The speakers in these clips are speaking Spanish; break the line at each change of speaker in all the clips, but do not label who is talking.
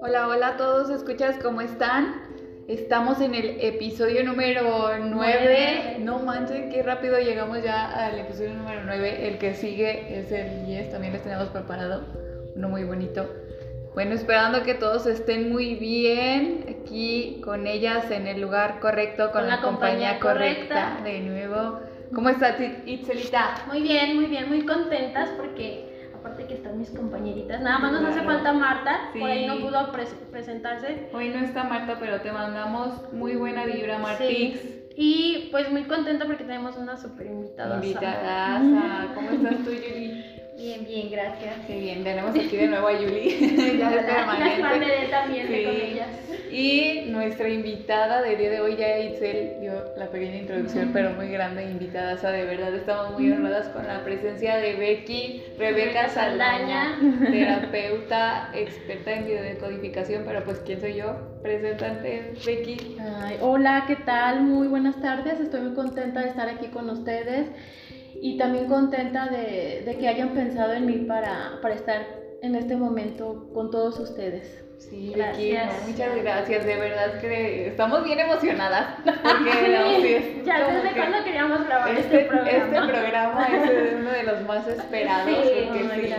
Hola, hola a todos, escuchas, ¿cómo están? Estamos en el episodio número 9. No manches, qué rápido llegamos ya al episodio número 9. El que sigue es el 10, también les tenemos preparado uno muy bonito. Bueno, esperando que todos estén muy bien aquí con ellas en el lugar correcto, con, la, compañía, correcta. De nuevo. ¿Cómo estás, Itzelita?
Muy bien, muy bien, muy contentas porque aparte que están mis compañeritas. Nada más nos hace falta Marta, por ahí no pudo presentarse.
Hoy no está Marta, pero te mandamos muy buena vibra, Martix.
Y pues muy contenta porque tenemos una super invitada.
Invitada, ¿cómo estás tú, Yuli?
Bien, bien, gracias.
Qué bien, tenemos aquí de nuevo a Yuli.
ya de permanente. también sí. con ellas.
Y nuestra invitada del día de hoy, ya Itzel dio la pequeña introducción, pero muy grande invitada. O sea, de verdad estamos muy honradas con la presencia de Becky Rebeca Saldaña, terapeuta, experta en biodecodificación. Pero pues, ¿quién soy yo? Presentante, Becky.
hola, ¿qué tal? Muy buenas tardes. Estoy muy contenta de estar aquí con ustedes y también contenta de, de que hayan pensado en mí para, para estar en este momento con todos ustedes.
Sí, gracias. muchas gracias, de verdad que estamos bien emocionadas. Porque
ya desde cuando queríamos grabar este,
este, programa. Este programa es uno de los más esperados.
Sí, porque sí,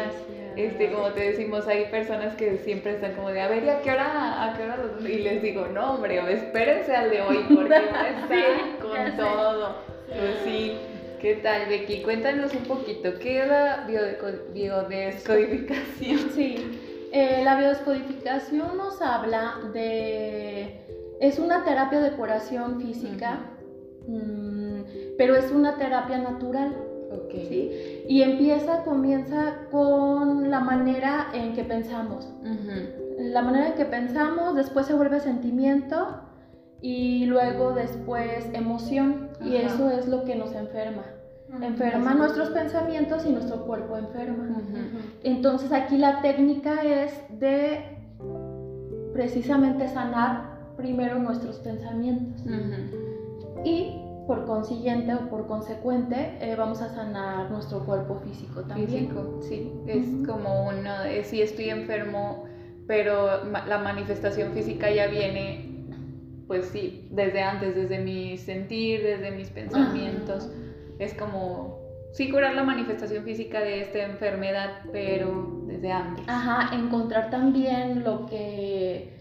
Este, como te decimos, hay personas que siempre están como de, a ver, ¿y a qué hora? ¿A qué hora? Y les digo, no, hombre, espérense al de hoy porque va a estar con todo. Pues sí. ¿Qué tal, Becky? Cuéntanos un poquito, ¿qué es la biodescodificación?
Sí, eh, la biodescodificación nos habla de... Es una terapia de curación física, mm, pero es una terapia natural.
Okay.
¿sí? Y empieza, comienza con la manera en que pensamos. La manera en que pensamos, después se vuelve sentimiento y luego después emoción y eso es lo que nos enferma. Enferma nuestros pensamientos y nuestro cuerpo enferma. Entonces aquí la técnica es de precisamente sanar primero nuestros pensamientos. Y por consiguiente o por consecuente eh, vamos a sanar nuestro cuerpo físico también.
Físico, sí. Es como uno, si estoy enfermo, pero la manifestación física ya viene pues sí, desde antes, desde mi sentir, desde mis pensamientos. Es como, sí curar la manifestación física de esta enfermedad, pero desde antes.
Ajá, encontrar también lo que,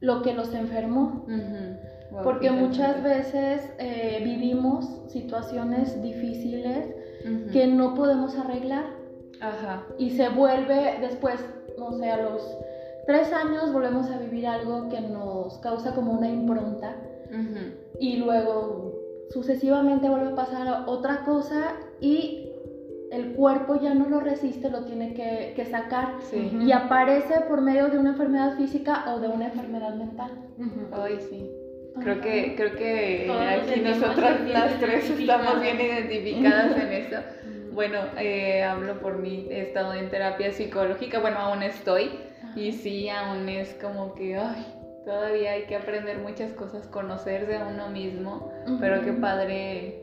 lo que los enfermó. Porque muchas veces eh, vivimos situaciones difíciles que no podemos arreglar.
Ajá.
Y se vuelve después, no sé, a los tres años volvemos a vivir algo que nos causa como una impronta y luego sucesivamente vuelve a pasar otra cosa y el cuerpo ya no lo resiste, lo tiene que, sacar. Y aparece por medio de una enfermedad física o de una enfermedad mental.
Ay, sí. Creo que, creo que aquí nosotras las tres estamos bien identificadas en eso. Bueno, eh, hablo por mí, he estado en terapia psicológica, bueno, aún estoy, y sí, aún es como que, ay, todavía hay que aprender muchas cosas, conocerse a uno mismo, pero qué padre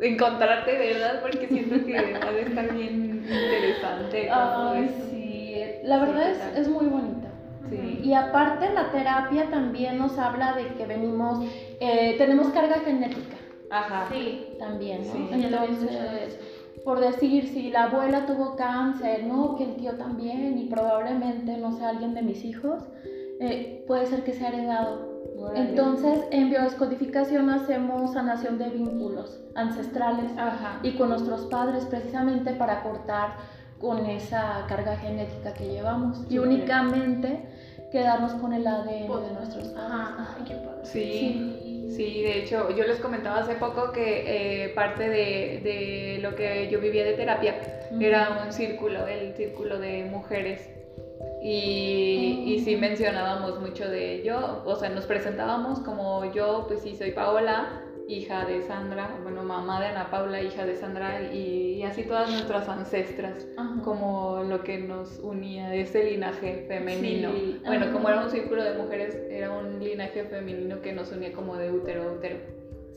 encontrarte, ¿verdad? Porque siento que va a estar bien interesante.
Ay, sí, la verdad es, es, muy bonita.
Sí.
Y aparte la terapia también nos habla de que venimos, eh, tenemos carga genética.
Ajá.
Sí, también, ¿no? Sí. Entonces, por decir, si la abuela tuvo cáncer, ¿no? Que el tío también y probablemente, no sé, alguien de mis hijos, eh, puede ser que sea heredado. Entonces, en biodescodificación hacemos sanación de vínculos ancestrales y con nuestros padres precisamente para cortar con esa carga genética que llevamos. Y únicamente quedarnos con el ADN de nuestros padres.
sí. Sí, de hecho, yo les comentaba hace poco que eh, parte de, de, lo que yo vivía de terapia era un círculo, el círculo de mujeres. Y, y, sí mencionábamos mucho de yo, o sea, nos presentábamos como yo, pues sí, soy Paola, hija de Sandra, bueno, mamá de Ana Paula, hija de Sandra, y, así todas nuestras ancestras, como lo que nos unía, ese linaje femenino. bueno, como era un círculo de mujeres, era un linaje femenino que nos unía como de útero a útero.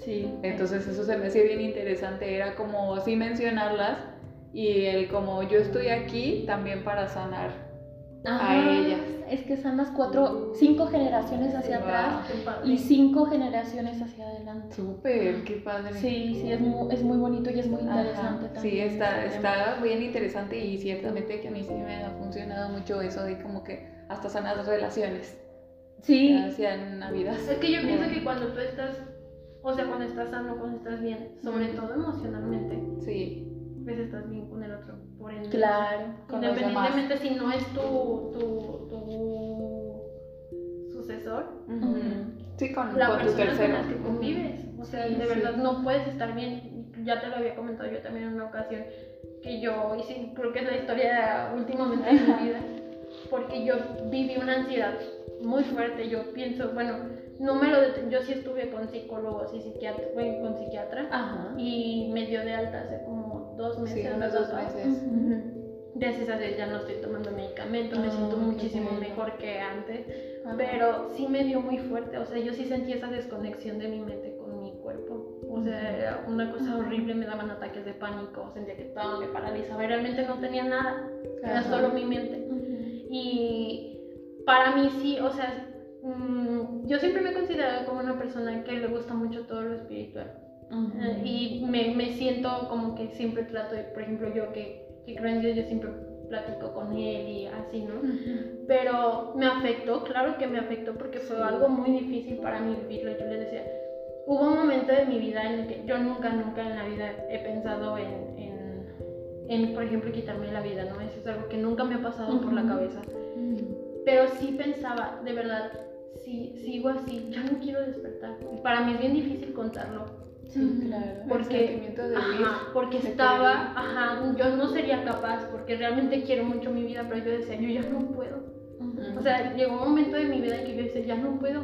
Sí.
Entonces eso se me hacía bien interesante, era como así mencionarlas y el como yo estoy aquí también para sanar a ellas.
Es que son las cuatro, cinco generaciones hacia atrás y cinco generaciones hacia adelante.
Súper, qué padre.
Sí, sí, es muy, es muy bonito y es muy interesante también.
Sí, está, está bien interesante y ciertamente que a mí sí me ha funcionado mucho eso de como que hasta sanar relaciones.
Sí.
Hacia Navidad.
Es que yo pienso que cuando tú estás, o sea, cuando estás sano, cuando estás bien, sobre todo emocionalmente.
Sí
pues estás bien con el otro. Por ende,
claro.
Independientemente si no es tu, tu, tu sucesor,
sí, con,
la
con
persona con la que convives. O sea, de verdad no puedes estar bien. Ya te lo había comentado yo también en una ocasión que yo, sí, creo que es la historia últimamente de mi vida, porque yo viví una ansiedad muy fuerte. Yo pienso, bueno, no me lo yo sí estuve con psicólogos y psiquiatra, con psiquiatra
Ajá.
y me dio de alta hace como dos meses.
Sí, unos dos meses.
Gracias a Dios ya no estoy tomando medicamentos, me
Oh,
siento muchísimo mejor que antes,
Ajá.
pero sí me dio muy fuerte, o sea, yo sí sentí esa desconexión de mi mente con mi cuerpo, o sea, era una cosa horrible, me daban ataques de pánico, sentía que todo me paralizaba, y realmente no tenía nada, era
Ajá.
solo mi mente. Y para mí sí, o sea, mm, yo siempre me he considerado como una persona que le gusta mucho todo lo espiritual. Eh, y me, me siento como que siempre trato de, por ejemplo, yo que, que creo en Dios, yo siempre platico con él y así, ¿no? Pero me afectó, claro que me afectó porque fue algo muy difícil para mí vivirlo. Yo le decía, hubo un momento de mi vida en el que yo nunca, nunca en la vida he pensado en, en, en, por ejemplo, quitarme la vida, ¿no? Eso es algo que nunca me ha pasado por la cabeza. Pero sí pensaba, de verdad, si sigo así, ya no quiero despertar. Y para mí es bien difícil contarlo.
Sí, claro.
Porque,
de
ajá, porque estaba, ajá, yo no sería capaz, porque realmente quiero mucho mi vida, pero yo decía, yo ya no puedo. O sea, llegó un momento de mi vida en que yo decía, ya no puedo,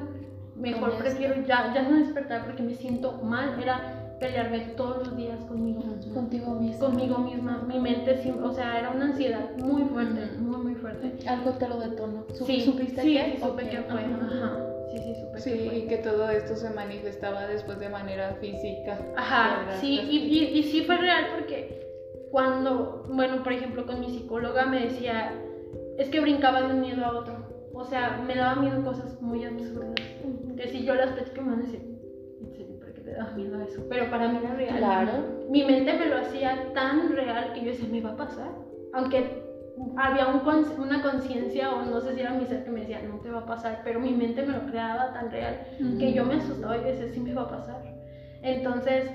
mejor prefiero ya, ya no despertar porque me siento mal, era pelearme todos los días conmigo,
Contigo mismo.
conmigo misma, mi mente, o sea, era una ansiedad muy fuerte, muy, muy fuerte.
Algo te lo detonó. ¿Sup-
Sí,
¿Supiste
sí,
qué?
sí, supe
Ok,
que fue,
ajá.
Sí, sí, supe
Sí,
que
y que todo esto se manifestaba después de manera física.
Ajá,
¿verdad?
sí, y, y, y sí fue real porque cuando, bueno, por ejemplo, con mi psicóloga me decía, es que brincaba de un miedo a otro. O sea, me daba miedo cosas muy absurdas. Que si yo las platico me van a decir, ¿en serio? ¿Por qué te da miedo eso? Pero para mí era real.
Claro.
Mi mente me lo hacía tan real que yo decía, me va a pasar. Aunque había un una conciencia, o no sé si era mi ser que me decía, no te va a pasar, pero mi mente me lo creaba tan real que yo me asustaba y decía, sí me va a pasar. Entonces,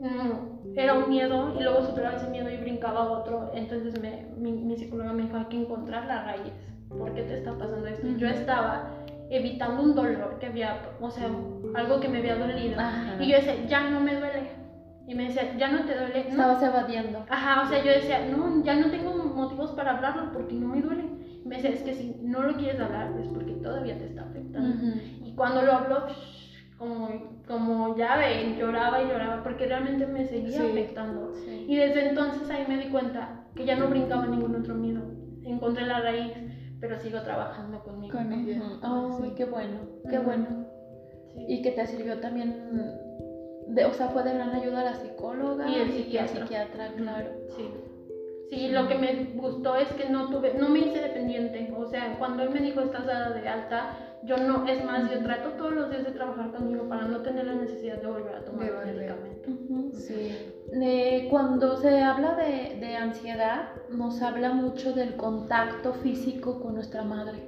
mm, era un miedo y luego superaba ese miedo y brincaba a otro. Entonces me- mi, mi psicóloga me dijo, hay que encontrar la raíz. ¿Por qué te está pasando esto? Y Yo estaba evitando un dolor que había, o sea, algo que me había dolido.
Ajá.
Y yo decía, ya no me duele. Y me decía, ya no te duele. No.
Estabas evadiendo.
Ajá, o sea, yo decía, no, ya no tengo motivos para hablarlo porque no me duele. Y me es que si no lo quieres hablar es porque todavía te está afectando. Y cuando lo hablo, como, como ya ven, lloraba y lloraba porque realmente me seguía
Sí.
afectando.
Sí.
Y desde entonces ahí me di cuenta que ya no brincaba ningún otro miedo. Encontré la raíz, pero sigo trabajando conmigo.
Con ella.
Ay,
Sí.
qué bueno, qué bueno.
Sí.
Y que te sirvió también, de, o sea, fue de gran ayuda la psicóloga
Y el
la
psiquiatra.
psiquiatra, claro.
Sí. Sí, lo que me gustó es que no tuve, no me hice dependiente. O sea, cuando él me dijo estás dada de alta, yo no, es más, yo trato todos los días de trabajar conmigo para no tener la necesidad de volver a tomar
volver.
medicamento.
Sí.
Eh, cuando se habla de, de ansiedad, nos habla mucho del contacto físico con nuestra madre.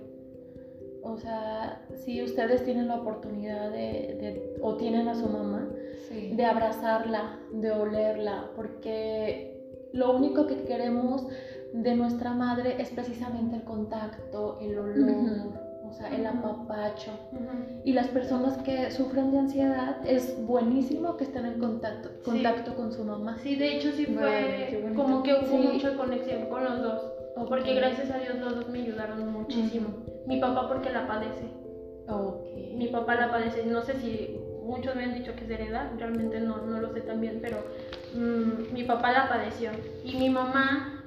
O sea, si ustedes tienen la oportunidad de, de- o tienen a su mamá,
Sí.
de abrazarla, de olerla, porque lo único que queremos de nuestra madre es precisamente el contacto, el olor,
Ujú.
o sea, el apapacho.
Ujú.
Y las personas que sufren de ansiedad es buenísimo que estén en contacto,
Sí.
contacto con su mamá.
Sí, de hecho sí fue
bonito.
como que hubo
Sí.
mucha conexión con los dos. Porque
Ok.
gracias a Dios los dos me ayudaron muchísimo. Mi papá porque la padece.
Ok.
Mi papá la padece. No sé si muchos me han dicho que es heredad, realmente no, no lo sé tan bien, pero mm, mi papá la padeció. Y mi mamá,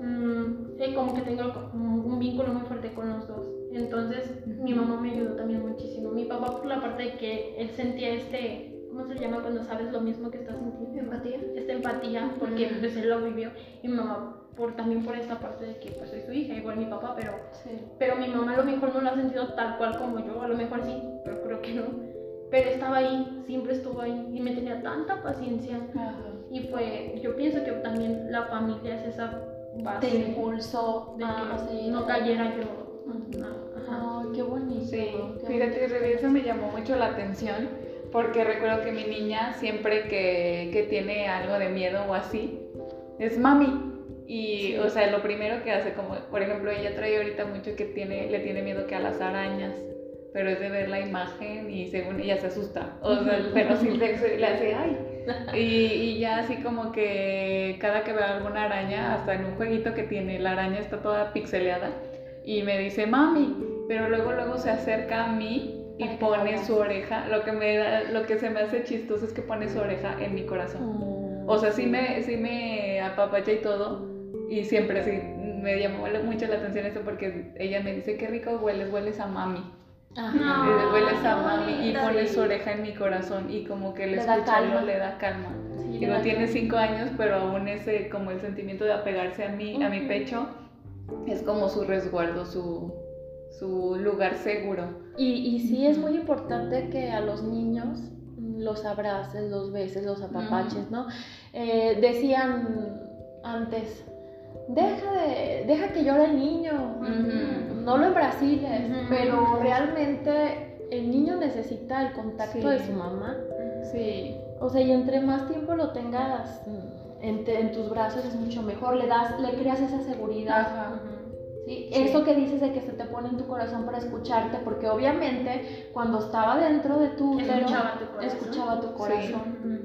mm, eh, como que tengo un, vínculo muy fuerte con los dos. Entonces mi mamá me ayudó también muchísimo. Mi papá por la parte de que él sentía este, ¿cómo se llama cuando sabes lo mismo que estás sintiendo?
Empatía.
Esta empatía, porque pues él lo vivió. Y mi mamá, por, también por esta parte de que pues soy su hija, igual mi papá, pero, pero mi mamá a lo mejor no lo ha sentido tal cual como yo, a lo mejor sí, pero creo que no. Pero estaba ahí, siempre estuvo ahí y me tenía tanta paciencia. Y fue, yo pienso que también la familia es esa base.
Te impulsó
de
a
que no cayera yo. Ajá.
Ay, qué bonito.
Sí,
qué
fíjate,
bonito.
Eso me llamó mucho la atención porque recuerdo que mi niña siempre que, que tiene algo de miedo o así, es mami. Y,
Sí.
o sea, lo primero que hace, como por ejemplo, ella trae ahorita mucho que tiene, le tiene miedo que a las arañas, pero es de ver la imagen y según ella se asusta. O sea, pero sí le, se- le hace, ay. Y, y ya así como que cada que ve alguna araña, hasta en un jueguito que tiene, la araña está toda pixeleada y me dice, mami, pero luego luego se acerca a mí y pone su oreja. Lo que me da, lo que se me hace chistoso es que pone su oreja en mi corazón.
Mm.
O sea, sí me, sí me apapacha y todo. Y siempre sí me llamó mucho la atención eso porque ella me dice, qué rico hueles, hueles a mami.
Ajá.
Hueles a mami y pone su oreja en mi corazón y como que el
Le da
escucharlo
calma.
le da calma.
Sí,
Digo,
da
tiene
calma.
cinco años, pero aún ese, como el sentimiento de apegarse a mí, a mi pecho, es como su resguardo, su, su lugar seguro.
Y, y sí es muy importante que a los niños los abraces, los beses, los apapaches, ¿no? Eh, decían antes, deja, de, deja que llore el niño, no lo embrasiles,
Ujú.
pero realmente el niño necesita el contacto
Sí.
de su mamá.
Sí.
O sea, y entre más tiempo lo tengas en, te- en tus brazos es mucho mejor, le das, le creas esa seguridad.
Ajá.
¿sí?
Sí.
Eso que dices de que se te pone en tu corazón para escucharte, porque obviamente cuando estaba dentro de tu útero,
Escuchaba tu corazón.
escuchaba tu corazón.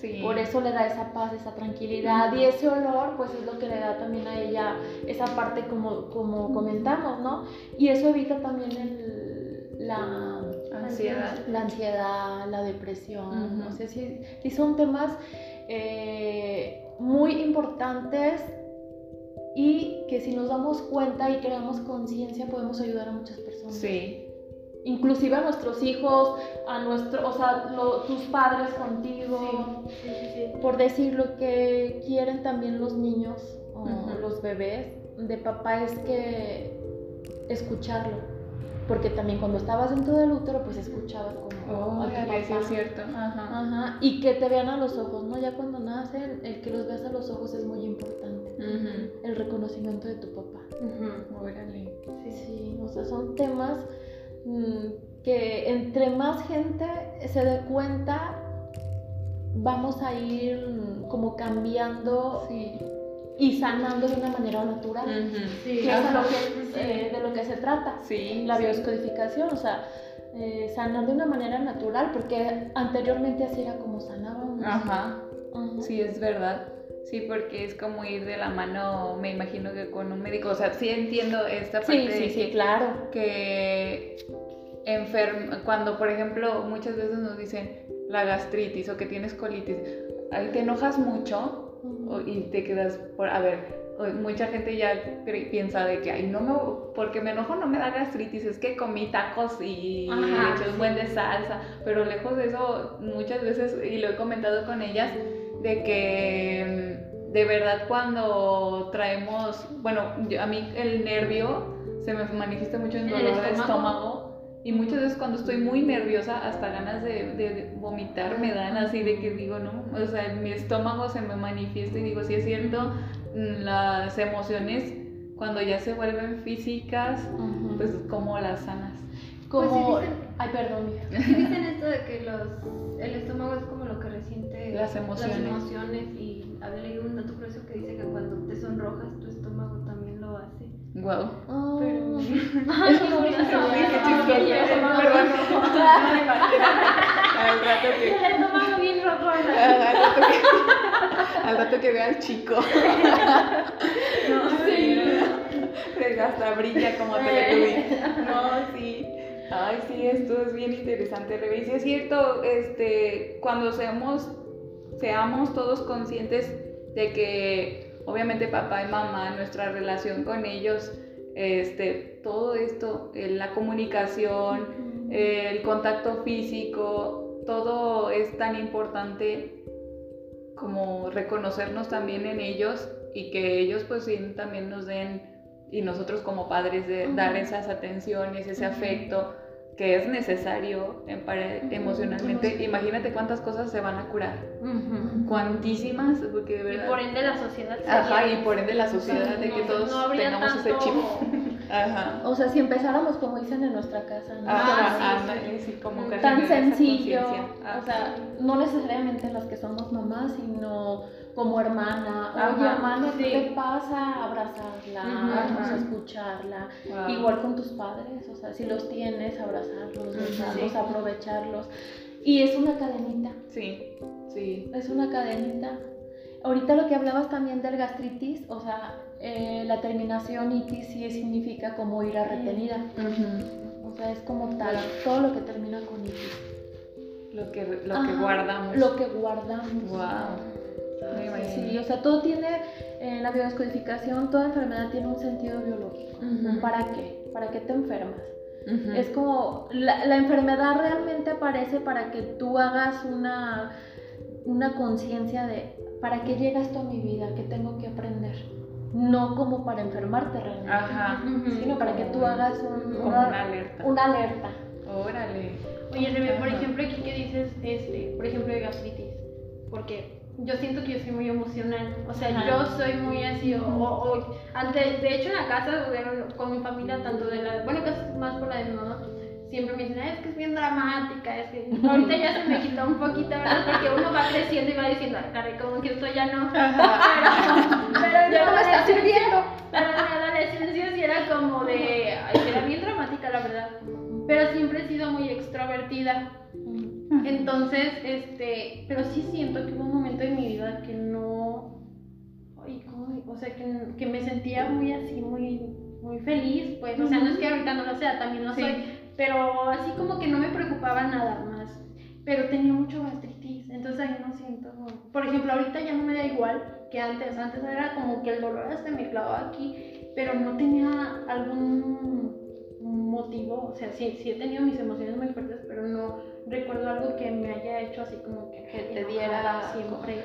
Sí.
Por eso le da esa paz, esa tranquilidad y ese olor, pues es lo que le da también a ella esa parte como, como comentamos, ¿no? Y eso evita también el- la,
Ansiedad.
la ansiedad, la depresión, o sea, sí, sí son temas eh, muy importantes y que si nos damos cuenta y creamos conciencia podemos ayudar a muchas personas.
Sí.
Inclusive a nuestros hijos, a nuestro, o sea, lo- tus padres contigo,
Sí, sí, sí.
por decir lo que quieren también los niños o los bebés de papá es que escucharlo. Porque también cuando estabas dentro del útero, pues escuchabas como a tu
sí
papá.
es cierto. Ajá.
Ajá, y que te vean a los ojos, ¿no? Ya cuando nacen, el que los veas a los ojos es muy importante.
Ujú.
El reconocimiento de tu papá.
Ujú.
Órale.
Sí, o sea, son temas que entre más gente se dé cuenta, vamos a ir mm, como cambiando
Sí.
y sanando de una manera natural.
Ujú.
Sí,
Que es a lo que- eh, de lo que se trata.
Sí.
La
sí.
bioscodificación, o sea, eh, sanar de una manera natural, porque anteriormente así era como sanábamos.
Ajá. Sí, es verdad. Sí, porque es como ir de la mano, me imagino que con un médico. O sea, sí entiendo esta parte
sí,
de
sí,
que-
sí, claro.
que enferm cuando por ejemplo muchas veces nos dicen la gastritis o que tienes colitis, ahí te enojas mucho y te quedas por, a ver, mucha gente ya piensa de que, ay, no me, porque me enojo no me da gastritis, es que comí tacos y
Ajá,
le eché un
sí.
buen de salsa, pero lejos de eso, muchas veces, y lo he comentado con ellas, de que mm, de verdad cuando traemos, bueno, yo- a mí el nervio se me manifiesta mucho en
¿En el
dolor de
estómago?
Y muchas veces cuando estoy muy nerviosa, hasta ganas de, de vomitar me dan así de que digo, no, o sea, mi estómago se me manifiesta y digo, sí es cierto, mm, las emociones cuando ya se vuelven físicas,
Ujú.
pues como las sanas.
como...
Pues sí dicen-
Ay, perdón, mija.
Sí dicen esto de que los, el estómago es como
Las emociones.
las emociones y había leído un dato curioso que dice que cuando te sonrojas tu estómago también lo hace.
Wow.
Ah.
Pero
Ay, qué Ah.
Al rato que,
El estómago bien rojo.
al rato que, vea al chico. No, sí. Hasta brilla como Teletubby. No, sí. Ay, sí, esto es bien interesante, Rebe. Y sí es cierto, este, cuando seamos, seamos todos conscientes de que obviamente papá y mamá, nuestra relación con ellos, este, todo esto, eh, la comunicación, el contacto físico, todo es tan importante como reconocernos también en ellos y que ellos pues sí, también nos den y nosotros como padres de dar esas atenciones, ese afecto que es necesario en emocionalmente. Imagínate cuántas cosas se van a curar. Cuantísimas, porque de verdad.
Y por ende la sociedad.
Ajá, y por ende la sociedad de que todos tengamos ese chip.
Ajá. O sea, si empezáramos como dicen en nuestra casa, ¿no?
Ajá, sí, como
tan sencillo. O sea, no necesariamente las que somos mamás, sino como hermana, oye hermana, ¿qué te pasa? Abrazarla, escucharla. Igual con tus padres, o sea, si los tienes, abrazarlos, besarlos, aprovecharlos. Y es una cadenita.
Sí, sí.
Es una cadenita. Ahorita lo que hablabas también del gastritis, o sea, eh, la terminación itis sí significa como ira retenida. O sea, es como tal, todo lo que termina con itis.
Lo que, lo que guardamos.
Lo que guardamos.
Wow.
Sí, o sea, todo tiene, en la biodescodificación, toda enfermedad tiene un sentido biológico. ¿Para qué? ¿Para qué te enfermas? Es como, la, la, enfermedad realmente aparece para que tú hagas una, una conciencia de, ¿para qué llega esto a mi vida? ¿Qué tengo que aprender? No como para enfermarte realmente, Ajá. sino para que tú hagas un,
una, alerta.
Una alerta.
Órale.
Oye, Rebe, por ejemplo, aquí que dices, este, por ejemplo, de gastritis, porque yo siento que yo soy muy emocional. O sea, yo soy muy así, o, o, antes, de hecho en la casa, con mi familia, tanto de la, bueno, casi más por la de mi mamá, siempre me dicen, es que es bien dramática, es que ahorita ya se me quitó un poquito, ¿verdad? Porque uno va creciendo y va diciendo, caray, como que esto ya no. Pero, pero
ya no me está sirviendo.
Pero en la adolescencia sí era como de, ay, era bien dramática, la verdad. Pero siempre he sido muy extrovertida. Entonces, este, pero sí siento que hubo un momento en mi vida que no, ay, ¿cómo? o sea, que, que, me sentía muy así, muy, muy feliz, pues, o sea, no es que ahorita no lo sea, también lo soy, pero así como que no me preocupaba nada más, pero tenía mucho gastritis, entonces ahí no siento, por ejemplo, ahorita ya no me da igual que antes, antes era como que el dolor hasta me clavaba aquí, pero no tenía algún motivo, o sea, sí, sí he tenido mis emociones muy fuertes, pero no recuerdo algo que me haya hecho así como que,
te diera siempre.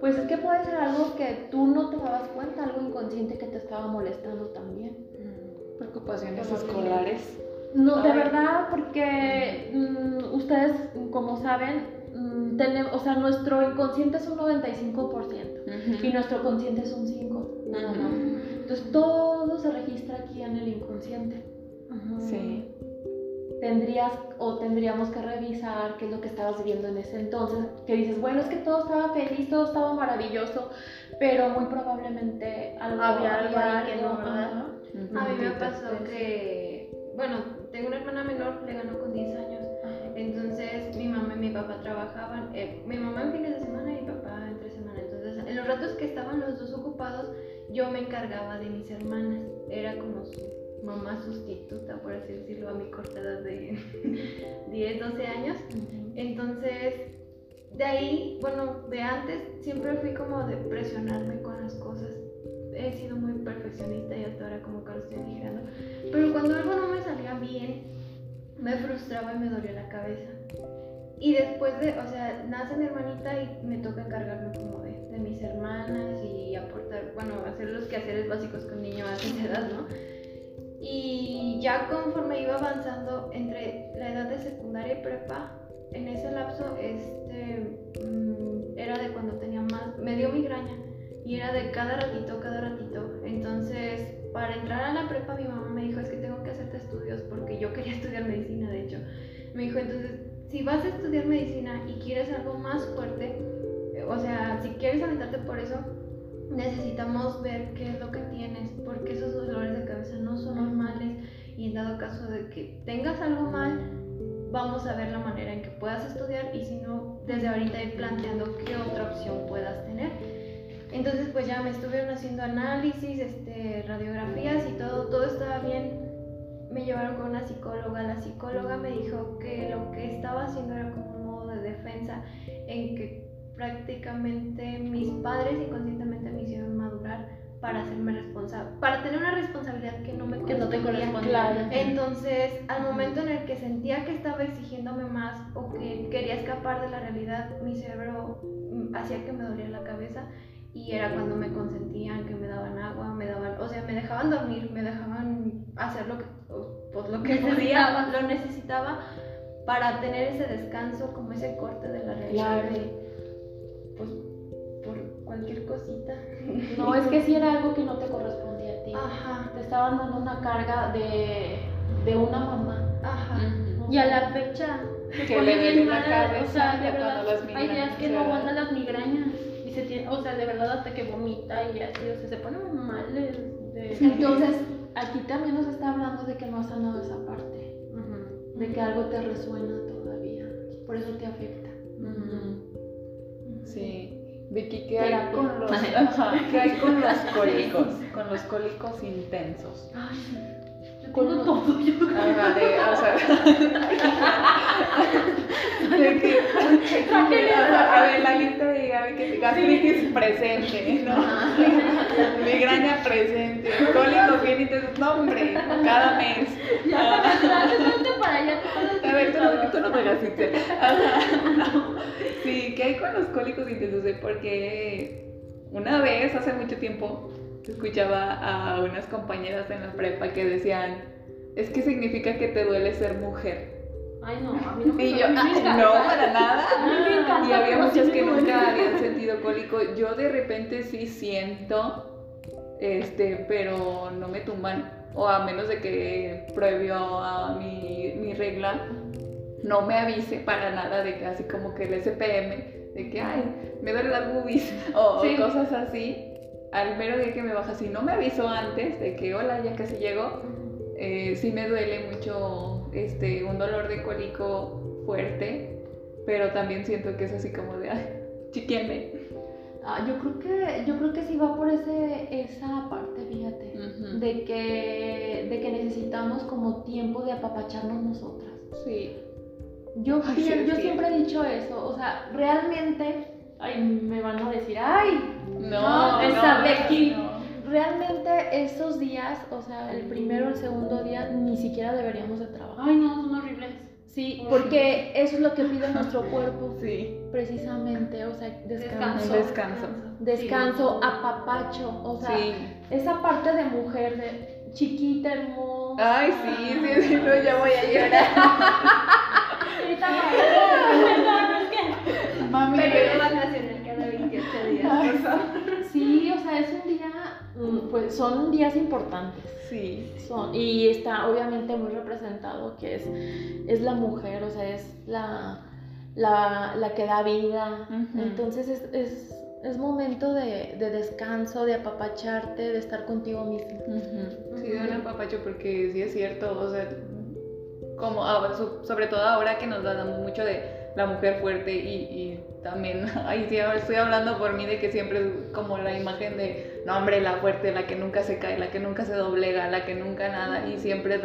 Pues es que puede ser algo que tú no te dabas cuenta, algo inconsciente que te estaba molestando también.
Mm, preocupaciones escolares.
No, de verdad, porque mm, ustedes, como saben, mm, tenemos, o sea, nuestro inconsciente es un 95% y nuestro consciente es un 5%, nada más. Entonces todo se registra aquí en el inconsciente.
Sí.
Tendrías o tendríamos que revisar qué es lo que estabas viviendo en ese entonces, que dices, bueno, es que todo estaba feliz, todo estaba maravilloso, pero muy probablemente algo
había algo que no.
A mí me pasó que, bueno, tengo una hermana menor, le ganó con 10 años, entonces mi mamá y mi papá trabajaban, eh, mi mamá en fines de semana y mi papá entre semana, entonces en los ratos que estaban los dos ocupados, yo me encargaba de mis hermanas, era como su mamá sustituta, por así decirlo, a mi corta edad de 10, 12 años. Entonces, de ahí, bueno, de antes siempre fui como de presionarme con las cosas. He sido muy perfeccionista y hasta ahora como que lo estoy aligerando. Pero cuando algo no me salía bien, me frustraba y me dolía la cabeza. Y después de, o sea, nace mi hermanita y me toca encargarme como de, mis hermanas y aportar, bueno, hacer los quehaceres básicos con niños a esa edad, ¿no? Y ya conforme iba avanzando entre la edad de secundaria y prepa, en ese lapso este, mm, era de cuando tenía más, me dio migraña y era de cada ratito, cada ratito. Entonces, para entrar a la prepa, mi mamá me dijo, es que tengo que hacerte estudios, porque yo quería estudiar medicina, de hecho. Me dijo, entonces, si vas a estudiar medicina y quieres algo más fuerte, o sea, si quieres aventarte por eso, necesitamos ver qué es lo que tienes, porque esos dolores de cabeza no son normales y en dado caso de que tengas algo mal, vamos a ver la manera en que puedas estudiar y si no, desde ahorita ir planteando qué otra opción puedas tener. Entonces pues ya me estuvieron haciendo análisis, este, radiografías y todo, todo estaba bien. Me llevaron con una psicóloga, la psicóloga me dijo que lo que estaba haciendo era como un modo de defensa en que prácticamente mis padres inconscientemente me hicieron madurar para hacerme responsable, para tener una responsabilidad que no me
Que no te
correspondía.
correspondía.
Entonces, al momento en el que sentía que estaba exigiéndome más o que quería escapar de la realidad, mi cerebro mm, hacía que me doliera la cabeza y era cuando me consentían, que me daban agua, me daban, o sea, me dejaban dormir, me dejaban hacer lo que, pues, lo que podía, lo necesitaba para tener ese descanso, como ese corte de la realidad
Claro.
de, pues, por cualquier cosita.
No, es que sí era algo que no te correspondía a ti.
Ajá,
Te estaban dando una carga de, de una mamá.
ajá.
Y a la fecha
Que
pone
le
bien
duele la
mala, o
cabeza
sea, de verdad,
cuando las
hay días que no aguantan las migrañas y se tiene, o sea, de verdad hasta que vomita y así, o sea, se pone muy mal de, de-
Entonces, aquí también nos está hablando de que no has sanado esa parte, de que algo te resuena todavía, por eso te afecta.
Sí. Vicky, ¿qué hay
Terapia.
con los, ajá, ¿qué hay con los cólicos? Con los cólicos intensos.
Yo tengo todo, yo
Ajá, de, o sea, de que, a ver, la lista de Gaby que gastritis presente, ¿no? Migraña presente, cólico bien intenso, no hombre, cada mes.
ya salte para allá,
A ver, tú no, tú no me no. Sí, ¿qué hay con los cólicos intensos? Porque una vez, hace mucho tiempo, escuchaba a unas compañeras en la prepa que decían, es que significa que te duele ser mujer.
Ay, no, a mí no me
Y yo, "Ah,
encanta.
no, para nada.
Me encanta,
Y había muchas
sí
que
duele.
nunca habían sentido cólico. Yo de repente sí siento, este, pero no me tumban. O a menos de que previo a mi, mi regla no me avise para nada de que así como que el SPM, de que, ay, me duelen las boobies o
Sí.
cosas así. Al mero día que me baja, si no me avisó antes de que, hola, ya casi llego, eh, sí me duele mucho este, un dolor de cólico fuerte, pero también siento que es así como de, ay, chiquieme.
Ah, yo creo que yo creo que sí va por ese esa parte, fíjate,
Ujú.
de que de que necesitamos como tiempo de apapacharnos nosotras.
Sí.
Yo,
Ay,
pien-
sí,
yo
sí.
siempre he dicho eso, o sea, realmente, ay, me van a decir, ay,
No,
No, esa Becky.
no.
realmente esos días, o sea, el primero, el segundo día, ni siquiera deberíamos de trabajar.
Ay, no, son horribles.
Sí, porque eso es lo que pide nuestro cuerpo,
Sí.
precisamente, o sea, descanso.
Descanso.
Descanso, apapacho, o sea,
Sí.
esa parte de mujer, de chiquita, hermosa.
Ay, sí, sí, sí, no, ya voy a llorar.
Ahorita no, es que
Mami,
Periodo vacacional cada 28 días, por favor.
Sí, o sea, es un día, mm, pues son días importantes.
Sí.
Son, y está obviamente muy representado que es, es la mujer, o sea, es la, la, la que da vida. Entonces es, es, es momento de, de descanso, de apapacharte, de estar contigo mismo.
Sí, de un apapacho porque sí es cierto, o sea, como so- sobre todo ahora que nos damos mucho de la mujer fuerte y, y también, ahí sí estoy hablando por mí de que siempre es como la imagen de, no hombre, la fuerte, la que nunca se cae, la que nunca se doblega, la que nunca nada y siempre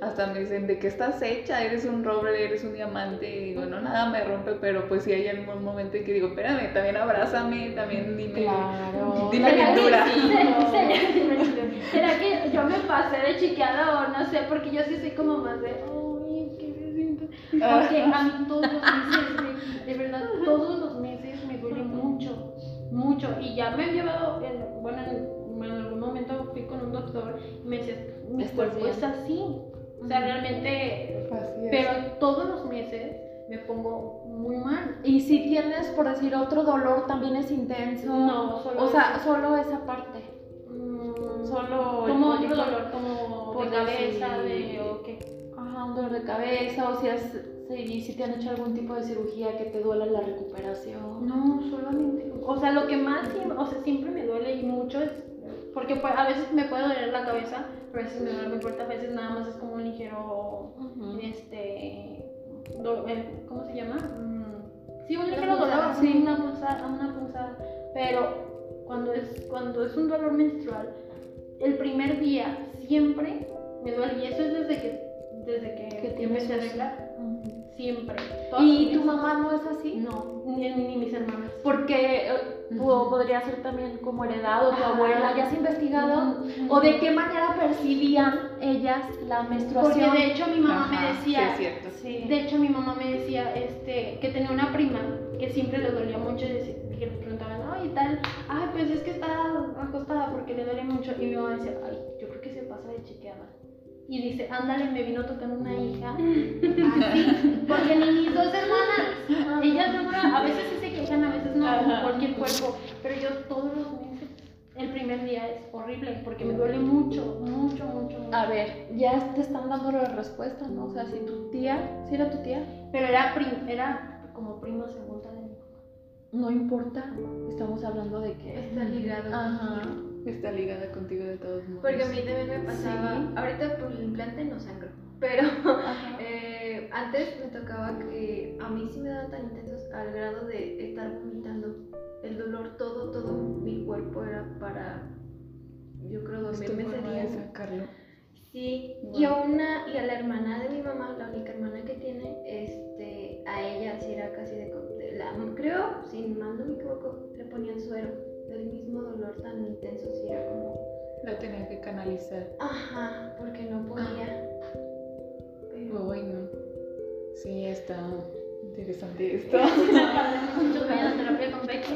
hasta me dicen, ¿de qué estás hecha? Eres un roble, eres un diamante y digo, no, nada me rompe, pero pues sí hay algún momento en que digo, espérame, también abrázame, también dime,
Claro.
dime
¿Será que
lindura.
sí? ¿Será- ¿Será que yo me pasé de chiqueada o no sé? Porque yo sí soy como más de, Porque a mí todos los meses, me- de verdad, todos los meses me duele mucho, mucho. Y ya me he llevado, en- bueno, en, en algún momento fui con un doctor y me decía, mi
¿Estás
cuerpo
bien?
es así. O sea, realmente,
Así es.
pero todos los meses me pongo muy mal.
Y si tienes, por decir, otro dolor, también es intenso.
No, solo
O sea,
eso.
solo esa parte.
Mm,
Solo
como otro dolor, como
Por
de cabeza, de o qué.
Ajá, un dolor de cabeza, o si, has, si, si te han hecho algún tipo de cirugía que te duela la recuperación.
No, solamente. O sea, lo que más o sea, siempre me duele y mucho es. Porque pues, a veces me puede doler la cabeza, pero a veces me duele muy fuerte, a veces nada más es como un ligero.
Ujú.
Este. do- eh, ¿Cómo se llama? Mm, sí, un ligero dolor, sí. una punzada, una punzada. Pero cuando es, cuando es un dolor menstrual, el primer día siempre me duele. Y eso es desde que, desde que,
Que tienes
a.
Ujú.
Siempre.
¿Y tu mamá no es así?
No, ni, ni mis hermanas.
Porque eh, o podría ser también como heredado, tu abuela, ¿ya has investigado? ¿O de qué manera percibían ellas la menstruación?
Porque de hecho mi mamá
Ajá,
me decía,
sí, es cierto.
Sí.
de hecho mi mamá me decía este, que tenía una prima que siempre le dolía mucho y que le preguntaban, ay tal, ay pues es que está acostada porque le duele mucho y mi mamá decía, ay Y dice, ándale, me vino tocando una hija. Así, porque ni mis dos hermanas, ellas a veces sí se quejan, a veces no,
Ajá.
cualquier cuerpo, pero yo todos los meses, el primer día es horrible porque me duele mucho, mucho, mucho, mucho.
A ver, ya te están dando la respuesta, ¿no? O sea, si tu tía, si era tu tía,
Pero era, prim- era como mi mamá.
No importa, estamos hablando de que...
Está ligado.
Ajá.
Está ligada contigo de todos modos.
Porque a mí también me pasaba,
Sí.
ahorita por el implante no sangro, pero eh, antes me tocaba que a mí sí me daban tan intensos al grado de estar vomitando. El dolor, todo, todo mi cuerpo era para, yo creo, dormirme ese día.
sacarlo.
Sí,
Wow.
y a una, y a la hermana de mi mamá, la única hermana que tiene, este, a ella sí era casi de la, creo, sin mal no me equivoco, le ponían suero, del mismo dolor tan intenso, sí era como,
La tenía que canalizar.
ajá, porque no podía. Pero,
Ay, no. Sí, está interesante esto.
Muchos vayan a terapia con Becky.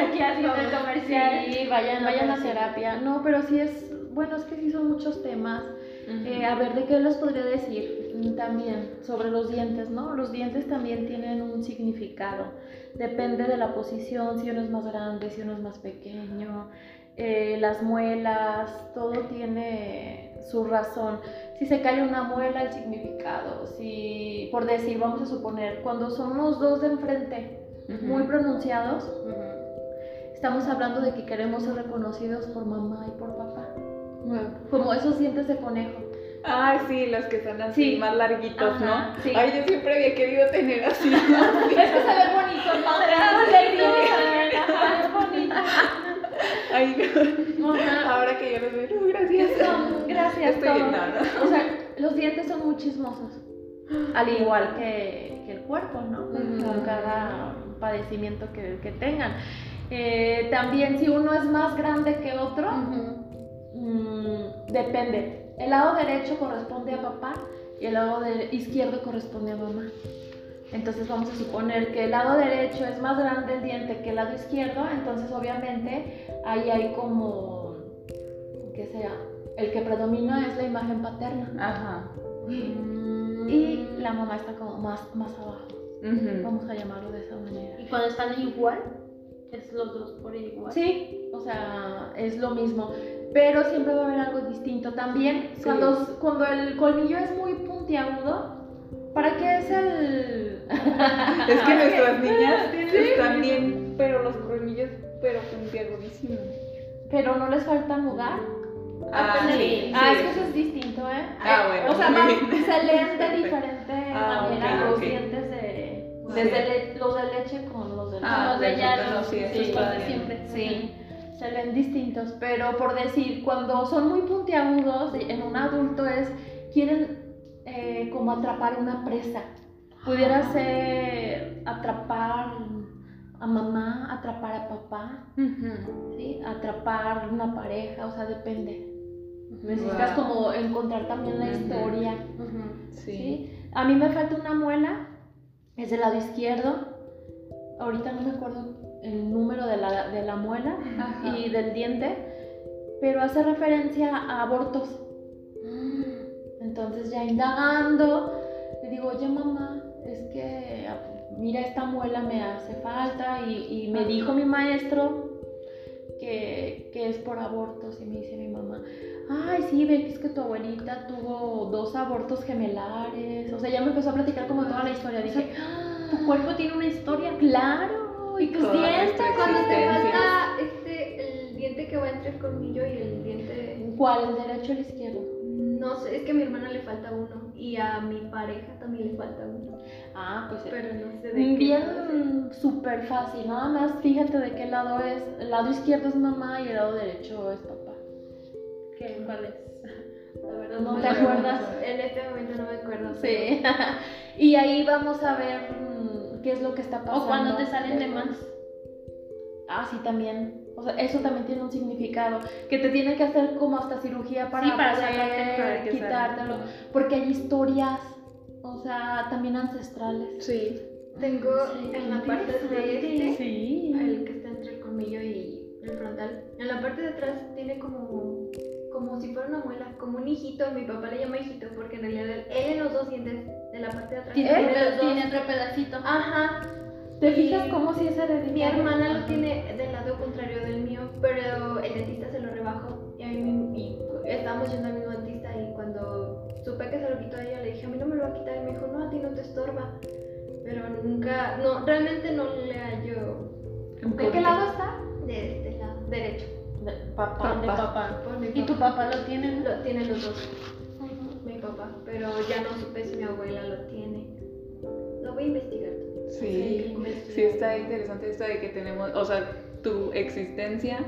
Aquí haciendo el comercial.
Sí, vayan, vayan a terapia. No, pero sí es, bueno, es que sí son muchos temas. Eh, a ver, ¿de qué les podría decir también sobre los dientes, no? Los dientes también tienen un significado. Depende de la posición, si uno es más grande, si uno es más pequeño. eh, las muelas, todo tiene su razón. Si se cae una muela, el significado. Si, por decir, vamos a suponer, cuando son los dos de enfrente muy pronunciados, estamos hablando de que queremos ser reconocidos por mamá y por papá. Como esos dientes de conejo.
Ah, sí, los que son así
Sí.
más larguitos,
Ajá,
¿no?
sí.
Ay, yo siempre había querido tener así.
Es que se ve bonito, ¿no? Ajá, es bonito.
Ay, no.
Ajá.
Ahora que yo los veo, no, gracias.
No, gracias.
Estoy
todo.
en nada.
O sea, los dientes son muy chismosos. Al igual que, que el cuerpo, ¿no? Con cada padecimiento que, que tengan. Eh, también si uno es más grande que otro, mm, depende. El lado derecho corresponde a papá y el lado de- izquierdo corresponde a mamá. Entonces vamos a suponer que el lado derecho es más grande el diente que el lado izquierdo, entonces obviamente ahí hay como, que sea, el que predomina es la imagen paterna
Ajá.
y la mamá está como más, más abajo, vamos a llamarlo de esa manera.
Y cuando están igual, es los dos por igual.
Sí, o sea, es lo mismo, pero siempre va a haber algo distinto. También
Sí.
cuando, cuando el colmillo es muy puntiagudo, ¿para qué es el...?
Es que nuestras niñas están bien, pero los colmillos, pero puntiagudísimos.
pero no les falta lugar.
Ah,
Apenas-
sí,
Ah, es que eso es distinto, ¿eh?
Ah, bueno,
O sea, se leen de diferente
Ah,
manera los dientes de... Desde le- los de leche con los de
Ah,
los de
perfecto,
ya,
no, sí, eso
sí,
siempre.
Sí, se leen distintos, pero por decir, cuando son muy puntiagudos, en un adulto es, quieren eh, como atrapar una presa. Pudiera ser atrapar a mamá, atrapar a papá. ¿sí? atrapar una pareja, o sea, depende. Necesitas
Wow.
como encontrar también la historia.
¿sí?
A mí me falta una muela, es del lado izquierdo. Ahorita no me acuerdo el número de la, de la muela
Ajá.
y del diente, pero hace referencia a abortos. Entonces ya indagando, le digo, oye mamá, es que mira esta muela me hace falta y, y me dijo mi maestro que, que es por abortos y me dice mi mamá, ay sí, ve que es que tu abuelita tuvo dos abortos gemelares, o sea, ya me empezó a platicar como toda la historia, dije,
Tu cuerpo tiene una historia.
claro, y tus
Toda
dientes,
Cuando te falta este, el diente que va entre el colmillo y el diente...
¿cuál? ¿El derecho o el izquierdo?
No sé, es que a mi hermana le falta uno y a mi pareja también le falta uno.
Ah, pues
Pero no sé de qué.
Bien, súper fácil, nada más fíjate de qué lado es, el lado izquierdo es mamá y el lado derecho es papá.
¿Qué, ¿Cuál es?
La verdad
¿No
me
te
acuerdo.
acuerdas?
En este momento no me acuerdo.
Sí. y ahí vamos a ver mm, qué es lo que está pasando.
O cuando te salen de más.
así también, o sea, eso también tiene un significado, que te tiene que hacer como hasta cirugía para,
Sí, para
poder
sacarte,
para que
quitártelo, porque hay historias, o sea, también ancestrales.
Sí.
Tengo
Sí,
en la parte de este,
Sí.
el que está entre el colmillo y el frontal, en la parte de atrás tiene como, como si fuera una muela, como un hijito. Mi papá le llama hijito porque en realidad él en los dos dientes de la parte de atrás
Tiene,
tiene
otro-
los dos.
tiene otro pedacito.
Ajá,
¿Te fijas cómo si es hereditario?
Mi hermana lo tiene del lado contrario del mío, pero el dentista se lo rebajó. Y, a mí, y estábamos yendo al mismo dentista y cuando supe que se lo quitó a ella, le dije, a mí no me lo va a quitar. Y me dijo, no, a ti no te estorba. Pero nunca, no, realmente no le hallo
¿De qué lado está?
de este lado, derecho.
De papá.
De papá.
Por mi
¿Y tu papá lo tiene?
Lo tiene los dos, mi papá, pero ya no supe si mi abuela lo tiene. Lo voy a investigar.
Sí. Sí, está interesante esto de que tenemos, o sea, tu existencia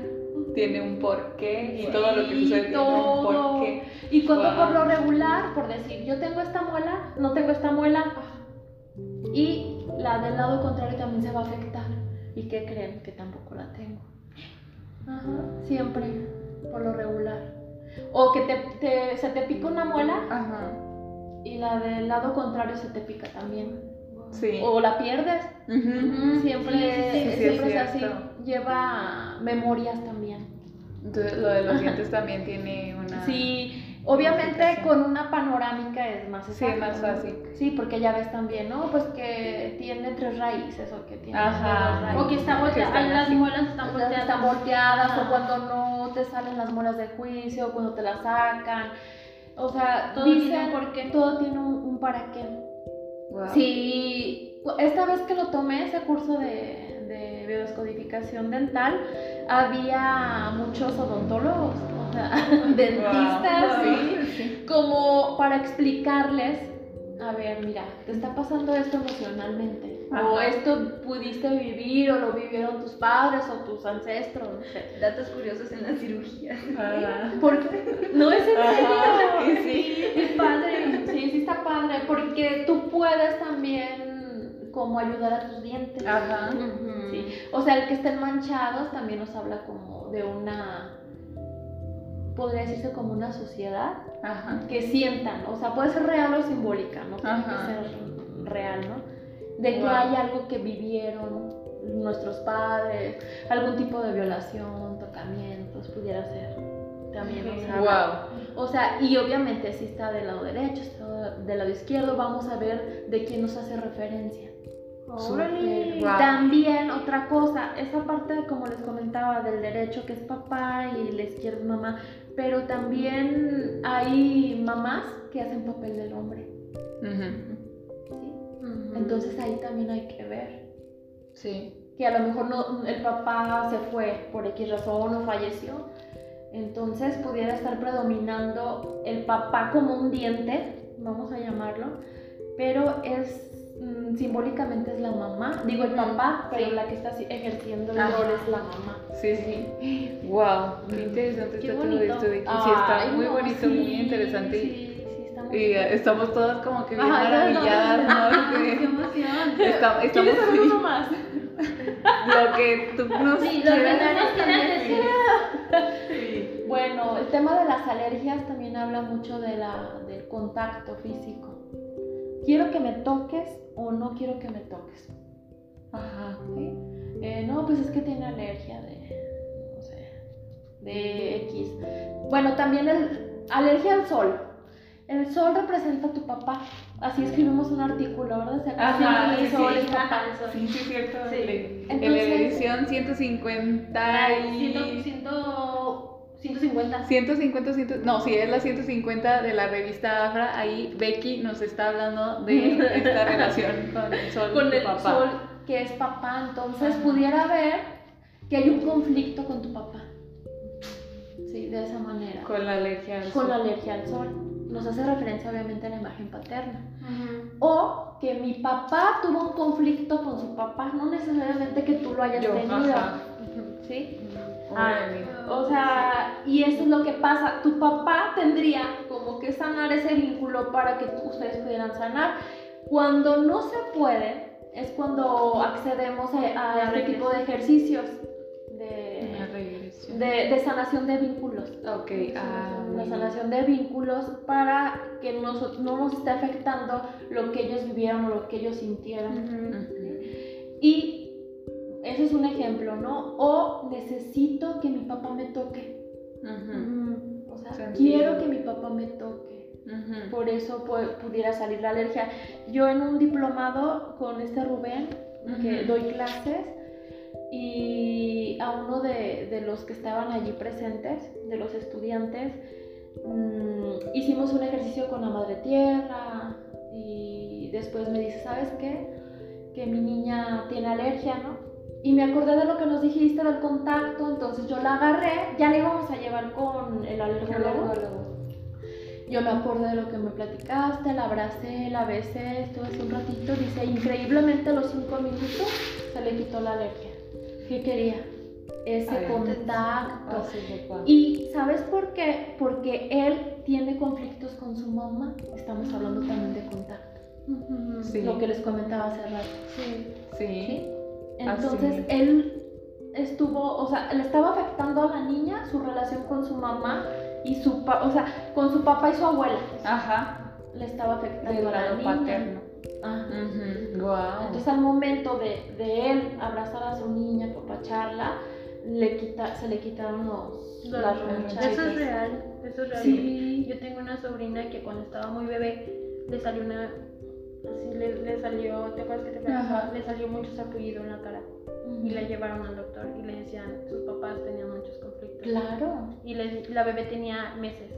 tiene un porqué y todo lo que sucede tiene un
todo.
porqué.
Y cuando
Wow.
por lo regular, por decir, yo tengo esta muela, no tengo esta muela, y la del lado contrario también se va a afectar. ¿Y qué creen? Que tampoco la tengo. Ajá, siempre, por lo regular. O que te, te- se te pica una muela
Ajá.
y la del lado contrario se te pica también.
Sí.
O la pierdes.
Ujú.
Siempre,
Sí, sí, sí,
siempre
es
es así. Lleva memorias también.
Entonces lo de los dientes también tiene una...
Sí, obviamente con una panorámica es más
Sí,
exacto,
más
¿no?
fácil.
Sí, porque ya ves también, ¿no? Pues que tiene tres raíces o que tiene
Ajá.
dos raíces.
O que está volteada, las muelas están volteadas.
están volteadas
Ajá.
o cuando no te salen las muelas de juicio o cuando te las sacan. O sea,
Todo
dicen
tiene un porqué.
todo tiene un, un para qué.
Wow.
Sí, esta vez que lo tomé, ese curso de, de biodescodificación dental, había muchos odontólogos, o sea, dentistas,
Wow.
sí, como para explicarles, a ver, mira, te está pasando esto emocionalmente, o esto pudiste vivir, o lo vivieron tus padres o tus ancestros.
Datos curiosos en la cirugía.
Porque no es en serio.
sí.
es padre. Sí, sí está padre. Porque tú puedes también como ayudar a tus dientes.
Ajá.
Sí. O sea, el que estén manchados también nos habla como de una. Podría decirse como una sociedad
Ajá.
que sientan, o sea, puede ser real o simbólica, no tiene
Ajá.
que ser real, ¿no? De que
Wow.
hay algo que vivieron nuestros padres, algún tipo de violación, tocamientos, pudiera ser. También nos habla.
Wow.
O sea, y obviamente si está del lado derecho, está del lado izquierdo, vamos a ver de quién nos hace referencia.
Órale.
Wow.
También otra cosa, esa parte como les comentaba del derecho que es papá y la izquierda es mamá, pero también hay mamás que hacen papel del hombre. Entonces ahí también hay que ver
Sí.
que a lo mejor no, el papá se fue por X razón o falleció. Entonces pudiera estar predominando el papá como un diente, vamos a llamarlo, pero es mm, simbólicamente es la mamá, digo el papá, pero
Sí.
la que está ejerciendo el
Ajá.
rol es la mamá.
Sí, sí. Wow. Qué interesante
Qué
está todo esto, Vicky. Sí, está
Ay,
muy
no,
bonito, muy
sí,
interesante. y-
Sí, sí, está muy
Y estamos todas como que bien
Ajá,
maravilladas, ¿no?
¡Qué emoción!
está- estamos
¿Quieres
sí,
uno más?
lo que tú nos
Sí, lo que
quieras.
nos quieras decir.
Bueno, el tema de las alergias también habla mucho de la, del contacto físico. Quiero que me toques o no quiero que me toques.
Ajá.
¿sí? Eh, no, pues es que tiene alergia de, no sé, de X. Bueno, también el, alergia al sol. El sol representa a tu papá. Así escribimos un artículo, ¿verdad? Se
Ajá,
el
sí,
sol
sí.
es papá.
Ajá, el sol.
Sí, sí, es cierto.
Sí.
el- En la
Entonces-
edición 150 y...
Ciento- ciento- 150.
150, 100 no, sí, es la 150 de la revista Afra. Ahí Becky nos está hablando de esta relación con el sol
con el
papá.
sol que es papá, entonces
Ajá.
pudiera ver que hay un conflicto con tu papá. Sí, de esa manera.
Con la alergia al
Con
sol.
la alergia al sol. Nos hace referencia obviamente a la imagen paterna. O que mi papá tuvo un conflicto con su papá, no necesariamente que tú lo hayas
Yo,
tenido.
ajá.
¿Sí?
Órale.
O sea, y eso es lo que pasa. Tu papá tendría como que sanar ese vínculo para que ustedes pudieran sanar. Cuando no se puede, es cuando accedemos a, a este tipo de ejercicios. de, sanación de vínculos.
Ok, ah,
la sanación de vínculos para que no, no nos esté afectando lo que ellos vivieron o lo que ellos sintieron. Y ese es un ejemplo, ¿no? O necesito que mi papá me toque. O sea, quiero que mi papá me toque. Por eso pudiera salir la alergia. Yo en un diplomado con este Rubén, que doy clases, y a uno de, los que estaban allí presentes, de los estudiantes, mm, hicimos un ejercicio con la madre tierra y después me dice, ¿sabes qué? Que mi niña tiene alergia, ¿no? Y me acordé de lo que nos dijiste del contacto, entonces yo la agarré, ya la íbamos a llevar con el alergólogo. Yo me acordé de lo que me platicaste, la abracé, la besé, estuve hace un ratito, dice, increíblemente a los cinco minutos se le quitó la alergia. ¿Qué quería? Ese contacto. y ¿sabes por qué? Porque él tiene conflictos con su mamá. Estamos hablando también de contacto. Lo que les comentaba hace rato.
Sí. Sí.
Entonces él estuvo, o sea, le estaba afectando a la niña su relación con su mamá y su, o sea, con su papá y su abuela.
Ajá.
Le estaba afectando a la niña.
paterno.
Entonces al momento de, de, él abrazar a su niña, papacharla, le quita, se le quitaron los, las
Eso es real, eso es real. Yo tengo una sobrina que cuando estaba muy bebé le salió una, así le, le salió, ¿te acuerdas que te Le salió mucho sarpullido en la cara. Y la llevaron al doctor y le decían, sus papás tenían muchos conflictos.
Claro.
Y la bebé tenía meses.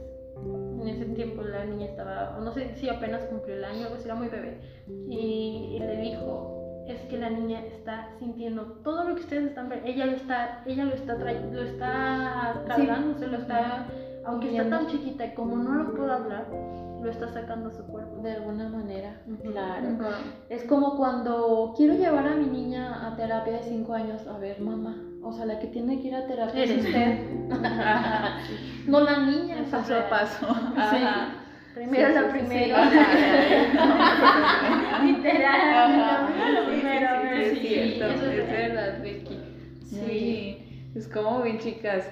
En ese tiempo la niña estaba, no sé si apenas cumplió el año, o era muy bebé. Y, le dijo, es que la niña está sintiendo todo lo que ustedes están viendo. Ella lo está, ella lo está, lo está cargando, se lo está, aunque está tan chiquita y como no lo puedo hablar, lo está sacando su cuerpo.
De alguna manera, claro. Es como cuando quiero llevar a mi niña a terapia de 5 años, a ver, mamá, o sea, la que tiene que ir a terapia es usted. no la niña.
Paso a paso.
Sí. Primero la primera. Literal. Primero.
Sí, es cierto. Es verdad, Becky. Sí. Es como bien, chicas.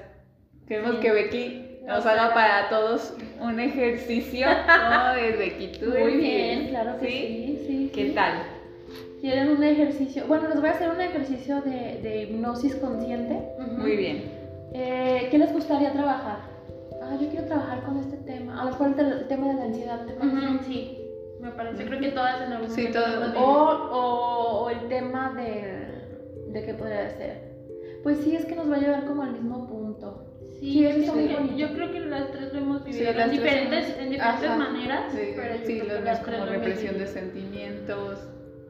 Queremos que Becky nos haga para todos un ejercicio. ¿no? De Becky, tú.
Muy bien, claro que sí. sí.
¿Qué tal?
¿Quieren un ejercicio? Bueno, les voy a hacer un ejercicio de, de hipnosis consciente.
Muy bien.
Eh, ¿Qué les gustaría trabajar? Ah, yo quiero trabajar con este tema. A lo mejor el, tema de la ansiedad, ¿te
parece? sí, me parece. Creo que todas en algún
sí, todo.
O, o, el tema de, de qué podría ser. Pues sí, es que nos va a llevar como al mismo punto.
Sí, eso sí. yo creo que las tres lo hemos vivido en, diferentes, en diferentes maneras.
Sí, pero sí, lo es como represión de sentimientos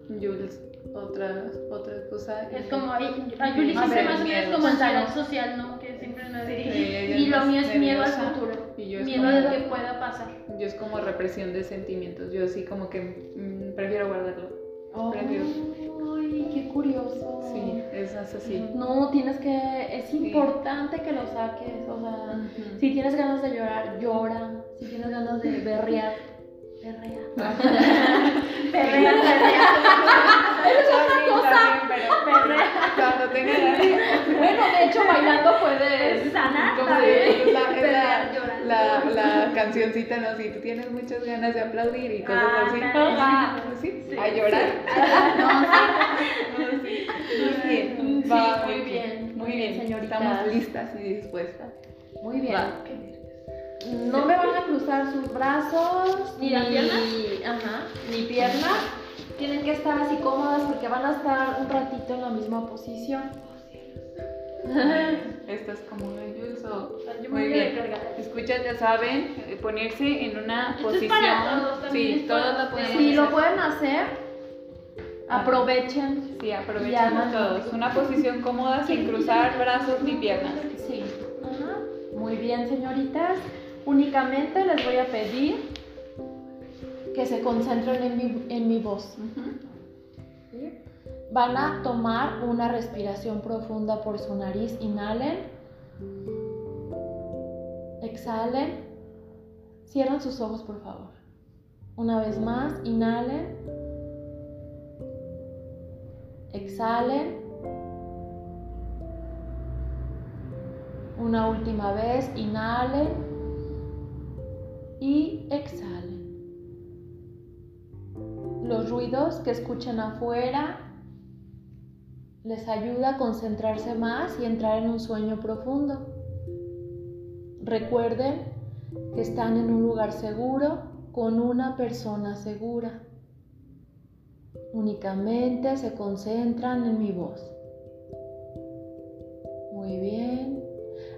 Jules, otra, otra cosa.
Es como, a Julie siempre más o menos como ansiedad social, ¿no? Que siempre no es y lo mío es miedo al futuro. miedo a lo que pueda pasar.
Yo es como represión de sentimientos. Yo así como que mm, prefiero guardarlo.
Oh, Ay, qué curioso.
Sí, es así.
No, tienes que, es importante que lo saques. O sea, si tienes ganas de llorar, llora. Si tienes ganas de berrear, perrea, perrea. es otra cosa.
Perrea. Cuando tengas
Bueno, de hecho, bailando puedes
sanar.
Es la, la, la, cancioncita, ¿no? Si tú tienes muchas ganas de aplaudir y cosas ah, así. Ah, ¿sí? sí. A llorar.
No, sí. Muy bien. Va, muy bien.
Muy bien, señorita. Estamos listas y dispuestas.
Muy bien. Va no me van a cruzar sus brazos,
ni, las piernas,
ajá, ni piernas. Tienen que estar así cómodas porque van a estar un ratito en la misma posición.
Esto es como impulso. Muy bien. Escuchan, ya saben, eh, ponerse en una posición. sí, todos lo pueden
Si lo pueden hacer, aprovechen.
Sí, aprovechen todos. Una posición cómoda sin cruzar brazos ni piernas.
Sí. Ajá. Muy bien, señoritas. Únicamente les voy a pedir que se concentren en mi, en mi voz. Van a tomar una respiración profunda por su nariz. Inhalen. Exhalen. Cierran sus ojos, por favor. Una vez más, inhalen. Exhalen. Una última vez, inhalen y exhalen. Los ruidos que escuchan afuera les ayuda a concentrarse más y entrar en un sueño profundo. Recuerden que están en un lugar seguro con una persona segura. Únicamente se concentran en mi voz. Muy bien.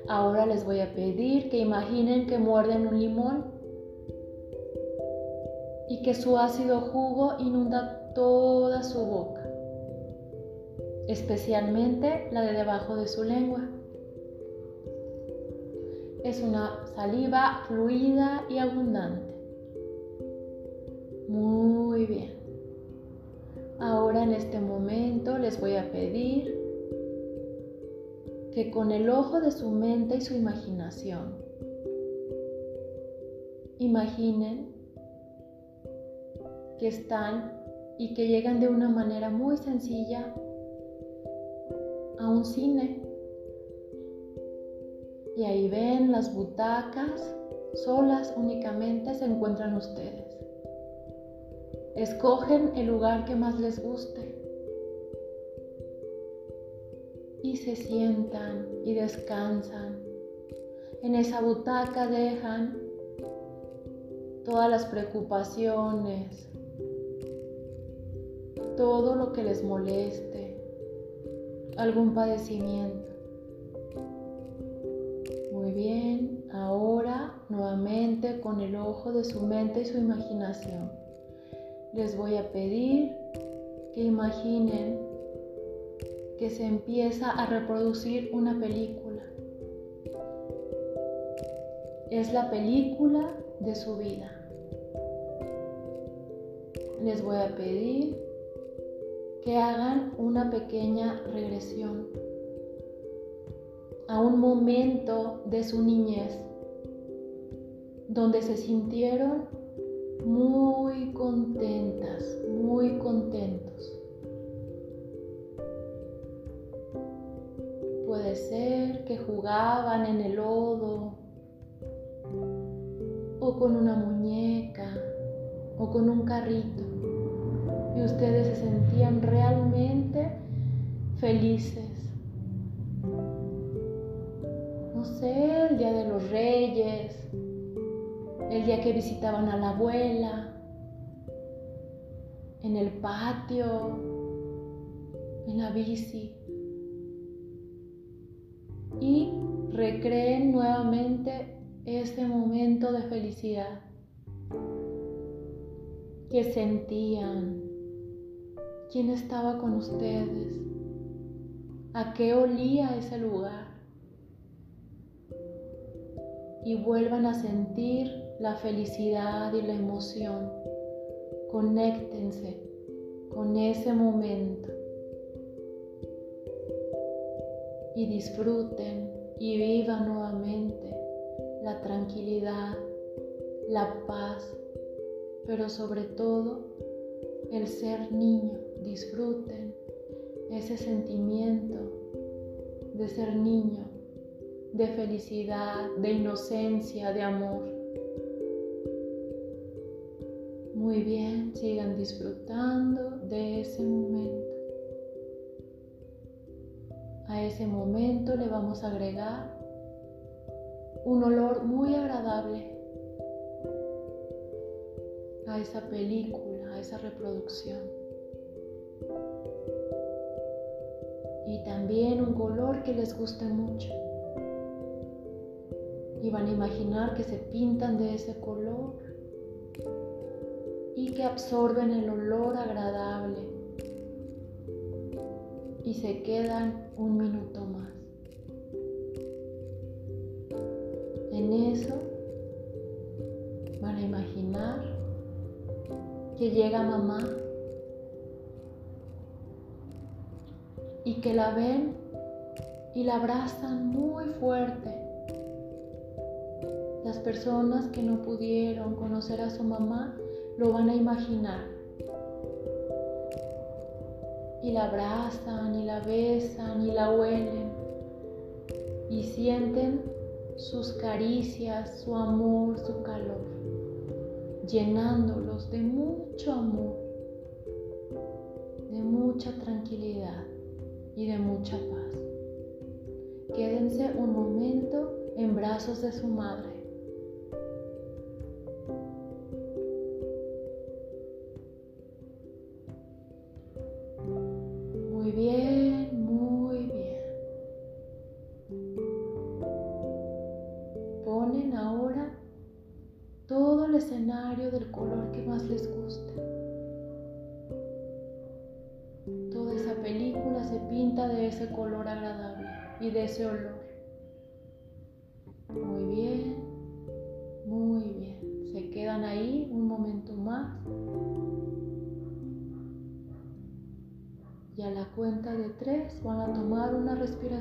Ahora les voy a pedir que imaginen que muerden un limón y que su ácido jugo inunda toda su boca, especialmente la de debajo de su lengua. Es una saliva fluida y abundante. Muy bien. Ahora en este momento les voy a pedir que con el ojo de su mente y su imaginación imaginen que están y que llegan de una manera muy sencilla a un cine. Y ahí ven las butacas, solas únicamente se encuentran ustedes. Escogen el lugar que más les guste y se sientan y descansan. En esa butaca dejan todas las preocupaciones, todo lo que les moleste, algún padecimiento. Muy bien, ahora nuevamente con el ojo de su mente y su imaginación, les voy a pedir que imaginen que se empieza a reproducir una película. Es la película de su vida. Les voy a pedir que hagan una pequeña regresión a un momento de su niñez donde se sintieron muy contentas, muy contentos. Puede ser que jugaban en el lodo o con una muñeca o con un carrito y ustedes se sentían realmente felices. No sé, el día de los reyes, el día que visitaban a la abuela, en el patio, en la bici. Y recreen nuevamente este momento de felicidad que sentían quién estaba con ustedes, a qué olía ese lugar. Y vuelvan a sentir la felicidad y la emoción. Conéctense con ese momento. Y disfruten y vivan nuevamente la tranquilidad, la paz, pero sobre todo el ser niño disfruten ese sentimiento de ser niño, de felicidad, de inocencia, de amor. Muy bien, sigan disfrutando de ese momento. A ese momento le vamos a agregar un olor muy agradable a esa película, a esa reproducción. Y también un color que les guste mucho. Y van a imaginar que se pintan de ese color y que absorben el olor agradable y se quedan un minuto más. En eso van a imaginar que llega mamá y que la ven y la abrazan muy fuerte. Las personas que no pudieron conocer a su mamá lo van a imaginar. Y la abrazan y la besan y la huelen. y sienten sus caricias, su amor, su calor, llenándolos de mucho amor, de mucha tranquilidad y de mucha paz. Quédense un momento en brazos de su madre.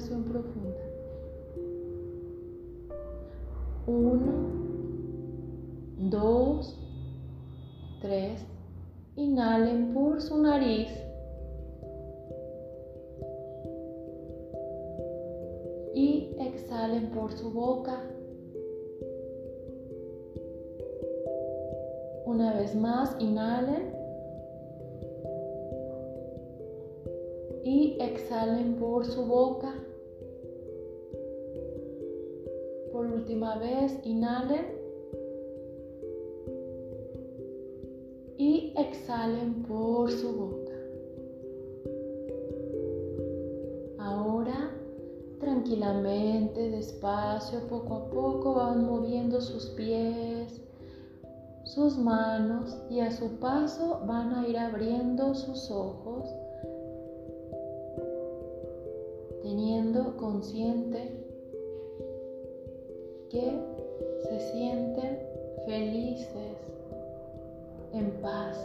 Profunda. Uno, dos, tres. Inhalen por su nariz. Y exhalen por su boca. Una vez más, inhalen. Y exhalen por su boca. Por última vez, inhalen. Y exhalen por su boca. Ahora, tranquilamente, despacio, poco a poco van moviendo sus pies, sus manos y a su paso van a ir abriendo sus ojos, teniendo consciente que se sienten felices, en paz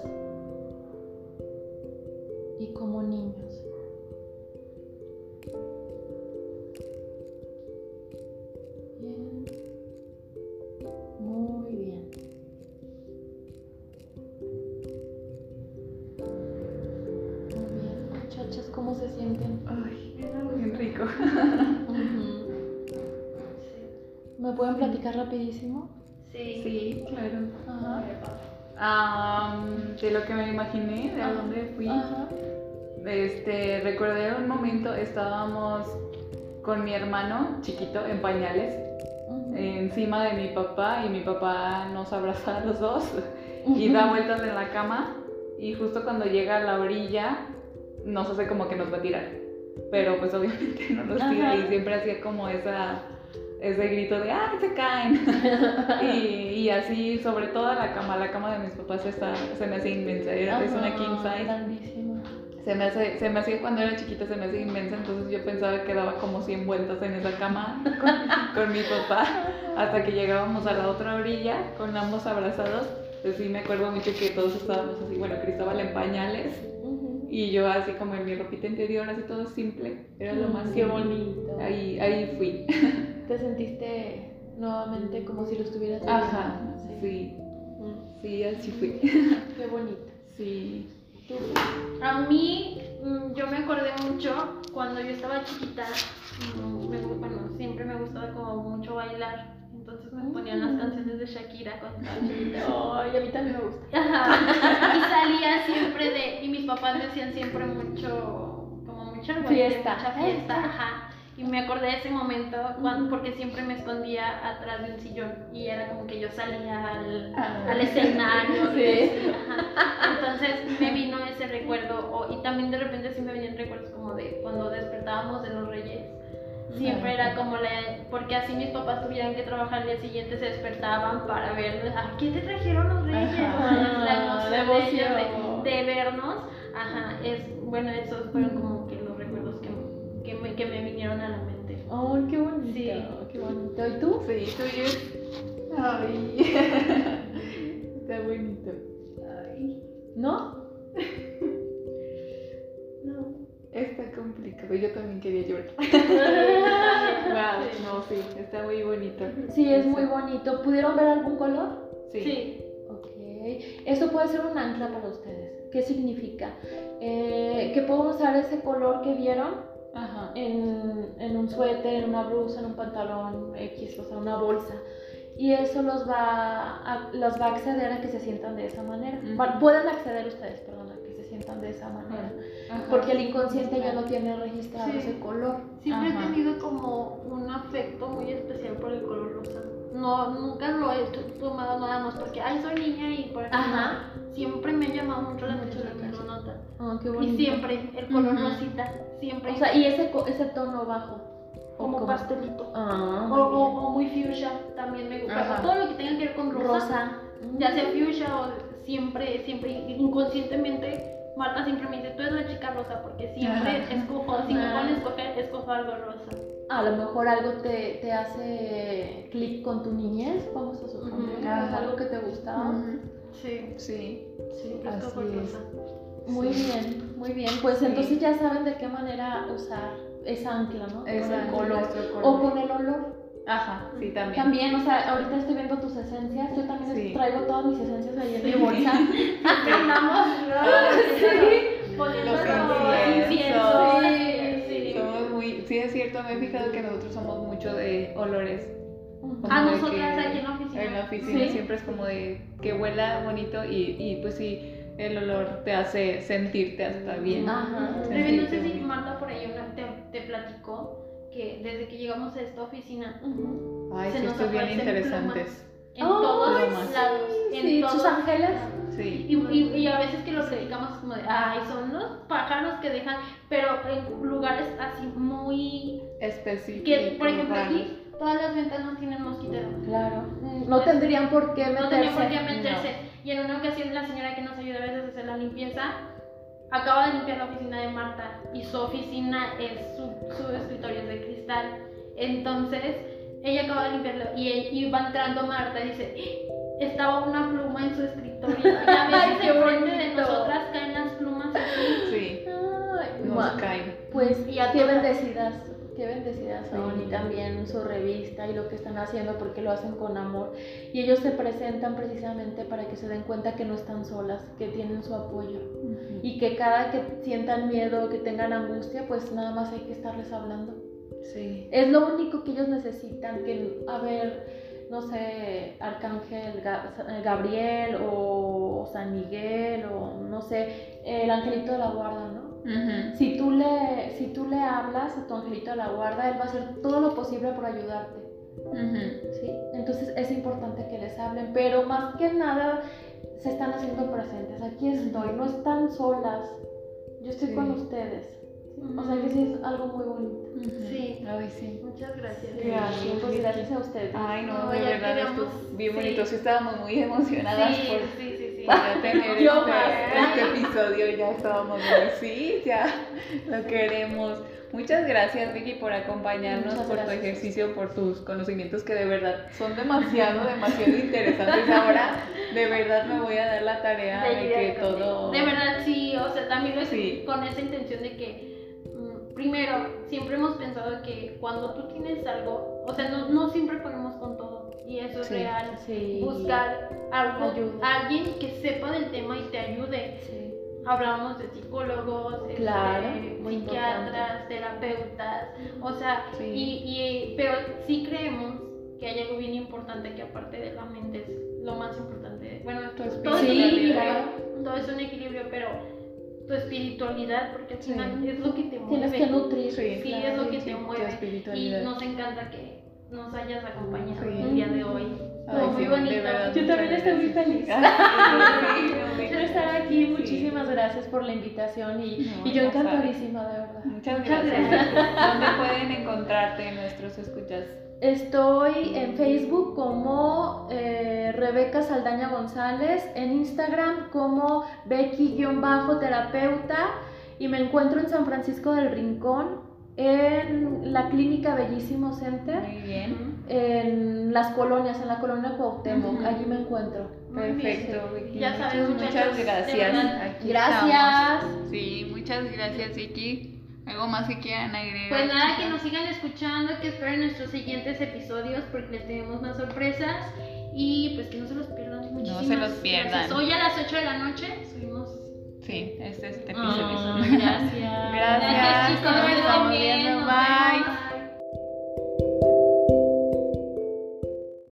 y como niños.
Que me imaginé, de a dónde fui.
Ajá.
Este, recordé un momento, estábamos con mi hermano chiquito en pañales, encima de mi papá y mi papá nos abraza a los dos y da vueltas en la cama y justo cuando llega a la orilla nos hace como que nos va a tirar, pero pues obviamente no nos tira
Ajá.
y siempre hacía como esa ese grito de ¡ay, se caen! y, y así sobre toda la cama, la cama de mis papás está, se me hace inmensa, era- es una
Ajá,
king size.
grandísima.
Se me, hace, se me hacía cuando era chiquita, se me hacía inmensa, entonces yo pensaba que daba como 100 vueltas en esa cama con, con mi papá, hasta que llegábamos a la otra orilla con ambos abrazados. Pues sí, me acuerdo mucho que todos estábamos así, bueno, Cristóbal en pañales y yo así como en mi ropita interior, así todo simple, era lo más
Mm, Qué
simple.
bonito.
Ahí, ahí fui.
Te sentiste nuevamente como si lo estuvieras
Ajá,
viviendo,
sí,
Mm,
sí, así fui.
Qué bonito.
Sí.
¿Tú?
A mí, mm, yo me acordé mucho cuando yo estaba chiquita, mm, me bueno, siempre me gustaba como mucho bailar, entonces me ponían las canciones de Shakira cuando estaba chiquita.
Ay, a mí también me gusta.
Ajá. Y salía siempre de, y mis papás me hacían siempre mucho, como mucha baile,
Fiesta.
mucha fiesta, ajá. Y me acordé de ese momento cuando, porque siempre me escondía atrás de un sillón y era como que yo salía al,
Ah.
al escenario.
Sí.
Entonces me vino ese recuerdo o- y también de repente sí me venían recuerdos como de cuando despertábamos de los reyes. Siempre era como la, porque así mis papás tuvieran que trabajar al día siguiente, se despertaban para ver, ¿a qué te trajeron los reyes?
Ajá,
la emoción. de, de vernos. Ajá, es, bueno, esos fueron como me, que me vinieron a la mente.
Ay, qué bonito.
Sí.
Qué bonito. ¿Y tú?
Sí, tuyo. Ay. Está bonito.
Ay,
¿No?
no.
Está complicado. Yo también quería llorar.
Wow.
No, sí, está muy bonito.
Sí, es muy bonito. ¿Pudieron ver algún color?
Sí.
Sí.
Ok. Esto puede ser un ancla para ustedes. ¿Qué significa? Eh, que pueden usar ese color que vieron Ajá. En, en un suéter, en una blusa, en un pantalón X, o sea, una bolsa. Y eso los va a, los va a acceder a que se sientan de esa manera.
Ujú.
Bueno, Pueden acceder ustedes, perdón, a que se sientan de esa manera.
Ajá.
Porque el inconsciente ya no tiene registrado
Sí.
ese color.
Siempre
Ajá.
he tenido como un afecto muy especial por el color rosa. No, nunca lo he tomado nada más porque, ay, soy niña y por.
Ajá.
Siempre me ha llamado mucho la atención,
la
nota.
Ah, qué
Y
bonito.
siempre, el color
Ujú.
rosita, siempre.
O sea, y ese, co- ese tono bajo. ¿O
como pastelito.
Ah,
O,
muy
o, muy fuchsia también me gusta.
Ajá.
Todo lo que tenga que ver con rosa,
rosa.
ya sea fuchsia o siempre, siempre, inconscientemente, Marta siempre me dice, tú eres la chica rosa, porque siempre
Ajá.
escojo, si me
Ah.
ponen a escoger, escojo algo rosa.
A lo mejor algo te, te hace clic con tu niñez, vamos a suponer. Algo que te gustaba.
Ujú.
Sí,
Sí.
siempre
Así
escojo
es.
Muy bien, muy bien. Pues
Sí.
entonces ya saben de qué manera usar esa ancla, ¿no?
Esa
con el color. O con el olor.
Ajá, sí, también.
También, o sea, ahorita estoy viendo tus esencias. Yo también
Sí.
traigo todas mis esencias ahí en mi bolsa.
Siempre andamos
Sí.
como.
Somos muy, sí es cierto, me he fijado que nosotros somos mucho de olores.
Ujú.
A
Como de
nosotras aquí en la oficina.
En la oficina
Sí.
siempre es como de que huela bonito y, y pues sí, el olor te hace sentirte hasta bien.
Ajá.
Rebe, no sé
Sentirte
si. Marta por ahí una- te, te platicó que desde que llegamos a esta oficina
Ujú.
Ay,
se
sí,
nos
es bien interesantes.
en
Ay,
todos lados. En
Sí,
todos
sus ángeles.
Sí.
Y, y- y a veces que lo platicamos como de, ay, son los pájaros que dejan, pero en lugares así muy...
Específico.
que Por ejemplo aquí todas las ventanas tienen mosquitero.
Claro. No tendrían por qué meterse.
No tenía por qué meterse. Y en una ocasión la señora que nos ayuda a veces a hacer la limpieza acaba de limpiar la oficina de Marta y su oficina es su, su escritorio es de cristal. Entonces ella acaba de limpiarlo y, y va entrando Marta y dice, "¡Ah! estaba una pluma en su escritorio. Y a veces enfrente de nosotras caen las plumas así.
Sí,
Ay,
nos caen.
Pues
Y a
bendecidas, qué bendecidas son
Sí.
y también su revista y lo que están haciendo porque lo hacen con amor y ellos se presentan precisamente para que se den cuenta que no están solas, que tienen su apoyo y que cada que sientan miedo, que tengan angustia, pues nada más hay que estarles hablando.
Sí.
Es lo único que ellos necesitan, que a ver, no sé, Arcángel Ga- Gabriel o San Miguel o no sé, el angelito de la guarda, ¿no? Si tú, le, si tú le hablas a tu angelito de la guarda, él va a hacer todo lo posible por ayudarte. ¿sí? Entonces es importante que les hablen, pero más que nada se están haciendo presentes. Aquí estoy, no están solas. Yo estoy
Sí.
con ustedes. O sea que sí es algo muy bonito.
Sí.
Ay, sí.
Muchas gracias.
Gracias.
Pues gracias a ustedes.
Ay, no,
No,
de verdad
queríamos-
esto bien
sí.
bonito. Sí, estábamos muy emocionadas
Sí,
por
sí,
ya tener este, este episodio. Ya estábamos muy, sí, ya lo queremos. Muchas gracias, Vicky, por acompañarnos, por tu ejercicio, por tus conocimientos que de verdad son demasiado, demasiado interesantes. Ahora, de verdad, me voy a dar la tarea de, que todo.
De verdad, sí, o sea, también lo
Sí.
con esa intención de que, mm, primero, siempre hemos pensado que cuando tú tienes algo, o sea, no, no siempre ponemos con todo, y eso es
Sí,
real.
Sí.
Buscar algo,
Ayuda.
alguien que sepa del tema y te ayude.
Sí.
Hablábamos de psicólogos, este,
Claro, muy
psiquiatras, terapeutas, o sea, y, y- pero sí creemos que hay algo bien importante que aparte de la mente es lo más importante. Bueno, todo es un equilibrio, todo es un equilibrio, pero tu espiritualidad, porque al final es lo que te mueve.
Tienes que nutrir.
Sí,
Sí,
claro,
es lo que te mueve. Y nos encanta que nos hayas acompañado
Sí.
el día de hoy.
Ay,
muy bonito.
verdad,
Yo también estoy muy feliz. Quiero estar aquí, muchísimas gracias por la invitación y,
No,
y yo encantadísima, de verdad.
Muchas
Muchas
gracias. ¿Dónde pueden encontrarte nuestros escuchas?
Estoy en Facebook como eh, Rebeca Saldaña González, en Instagram como Becky-terapeuta y me encuentro en San Francisco del Rincón, en la clínica Bellísimo Center,
Muy bien.
en las colonias, en la colonia Cuauhtémoc,
Ujú.
allí me encuentro.
Perfecto, Vicky.
Ya
muchas,
saben,
muchas
muchachos, de
gracias. Aquí
Gracias.
estamos. Sí, muchas gracias, Vicky. ¿Algo más que quieran agregar?
Pues nada, que nos sigan escuchando, que esperen nuestros siguientes episodios porque les tenemos más sorpresas y pues que no se los pierdan. Muchísimas
se los pierdan.
gracias. Hoy a las 8 de la noche
Sí, este es este
Ah,
episodio.
gracias.
Gracias.
chicos.
Nos estamos viendo. Bye.